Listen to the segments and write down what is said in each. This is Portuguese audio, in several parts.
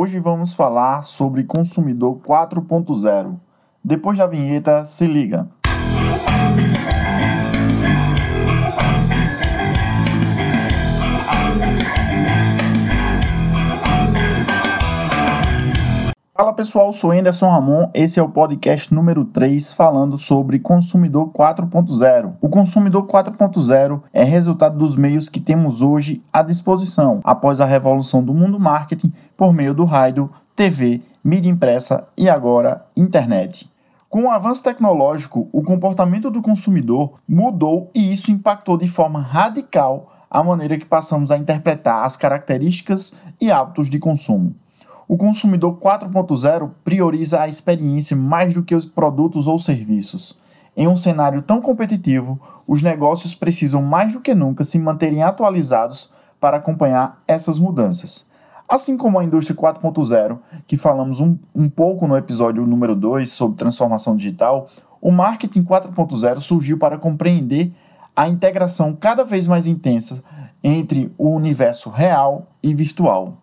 Hoje vamos falar sobre consumidor 4.0. Depois da vinheta, se liga. Pessoal, sou Anderson Ramon. Esse é o podcast número 3 falando sobre consumidor 4.0. O consumidor 4.0 é resultado dos meios que temos hoje à disposição após a revolução do mundo marketing por meio do rádio, TV, mídia impressa e agora internet. Com o avanço tecnológico, o comportamento do consumidor mudou e isso impactou de forma radical a maneira que passamos a interpretar as características e hábitos de consumo. O consumidor 4.0 prioriza a experiência mais do que os produtos ou serviços. Em um cenário tão competitivo, os negócios precisam mais do que nunca se manterem atualizados para acompanhar essas mudanças. Assim como a indústria 4.0, que falamos um, um pouco no episódio número 2 sobre transformação digital, o marketing 4.0 surgiu para compreender a integração cada vez mais intensa entre o universo real e virtual.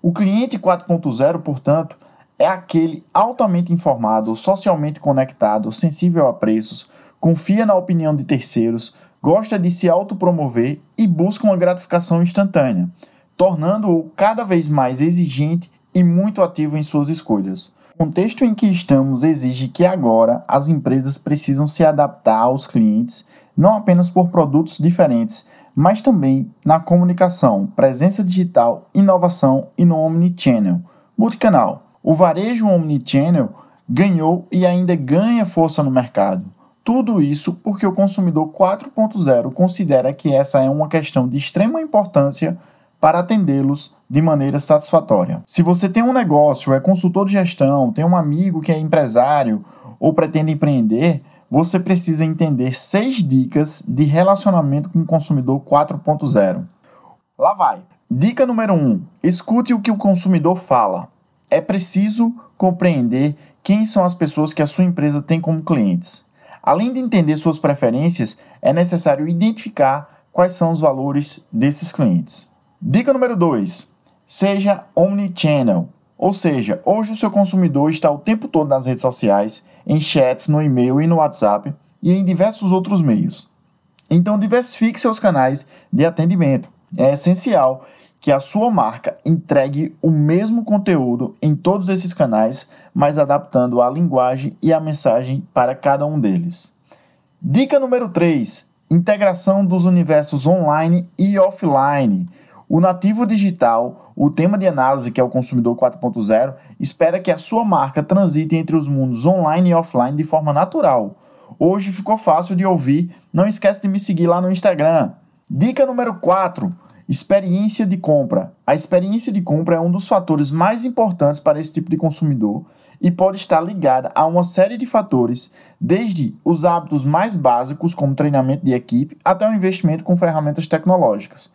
O cliente 4.0, portanto, é aquele altamente informado, socialmente conectado, sensível a preços, confia na opinião de terceiros, gosta de se autopromover e busca uma gratificação instantânea, tornando-o cada vez mais exigente e muito ativo em suas escolhas. Contexto em que estamos exige que agora as empresas precisam se adaptar aos clientes, não apenas por produtos diferentes, mas também na comunicação, presença digital, inovação e no omnichannel, multicanal. O varejo omnichannel ganhou e ainda ganha força no mercado. Tudo isso porque o consumidor 4.0 considera que essa é uma questão de extrema importância para atendê-los de maneira satisfatória. Se você tem um negócio, é consultor de gestão, tem um amigo que é empresário ou pretende empreender, você precisa entender seis dicas de relacionamento com o consumidor 4.0. Lá vai. Dica número 1: um, escute o que o consumidor fala. É preciso compreender quem são as pessoas que a sua empresa tem como clientes. Além de entender suas preferências, é necessário identificar quais são os valores desses clientes. Dica número 2: seja omnichannel. Ou seja, hoje o seu consumidor está o tempo todo nas redes sociais, em chats, no e-mail e no WhatsApp e em diversos outros meios. Então, diversifique seus canais de atendimento. É essencial que a sua marca entregue o mesmo conteúdo em todos esses canais, mas adaptando a linguagem e a mensagem para cada um deles. Dica número 3: integração dos universos online e offline. O nativo digital, o tema de análise que é o consumidor 4.0, espera que a sua marca transite entre os mundos online e offline de forma natural. Hoje ficou fácil de ouvir, não esquece de me seguir lá no Instagram. Dica número 4: experiência de compra. A experiência de compra é um dos fatores mais importantes para esse tipo de consumidor e pode estar ligada a uma série de fatores, desde os hábitos mais básicos, como treinamento de equipe, até o investimento com ferramentas tecnológicas.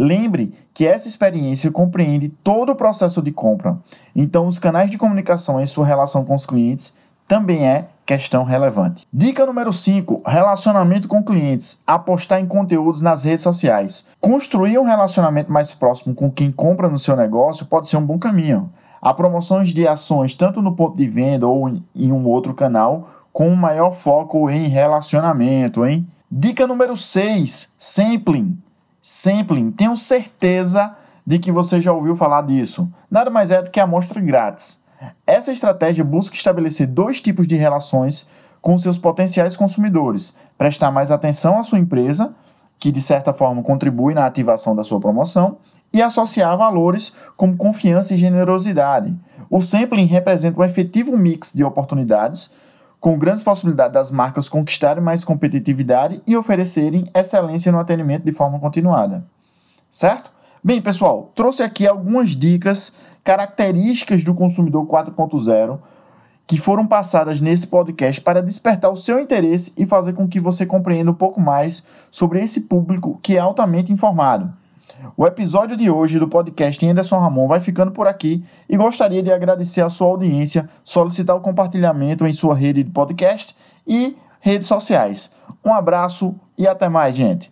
Lembre que essa experiência compreende todo o processo de compra, então os canais de comunicação em sua relação com os clientes também é questão relevante. Dica número 5: relacionamento com clientes. Apostar em conteúdos nas redes sociais. Construir um relacionamento mais próximo com quem compra no seu negócio pode ser um bom caminho. Há promoções de ações tanto no ponto de venda ou em um outro canal, com maior foco em relacionamento, hein? Dica número 6: sampling. Sampling, tenho certeza de que você já ouviu falar disso. Nada mais é do que a amostra grátis. Essa estratégia busca estabelecer dois tipos de relações com seus potenciais consumidores: prestar mais atenção à sua empresa, que de certa forma contribui na ativação da sua promoção, e associar valores como confiança e generosidade. O sampling representa um efetivo mix de oportunidades com grandes possibilidades das marcas conquistarem mais competitividade e oferecerem excelência no atendimento de forma continuada. Certo? Bem, pessoal, trouxe aqui algumas dicas, características do consumidor 4.0 que foram passadas nesse podcast para despertar o seu interesse e fazer com que você compreenda um pouco mais sobre esse público que é altamente informado. O episódio de hoje do podcast Anderson Ramon vai ficando por aqui e gostaria de agradecer a sua audiência, solicitar o compartilhamento em sua rede de podcast e redes sociais. Um abraço e até mais, gente.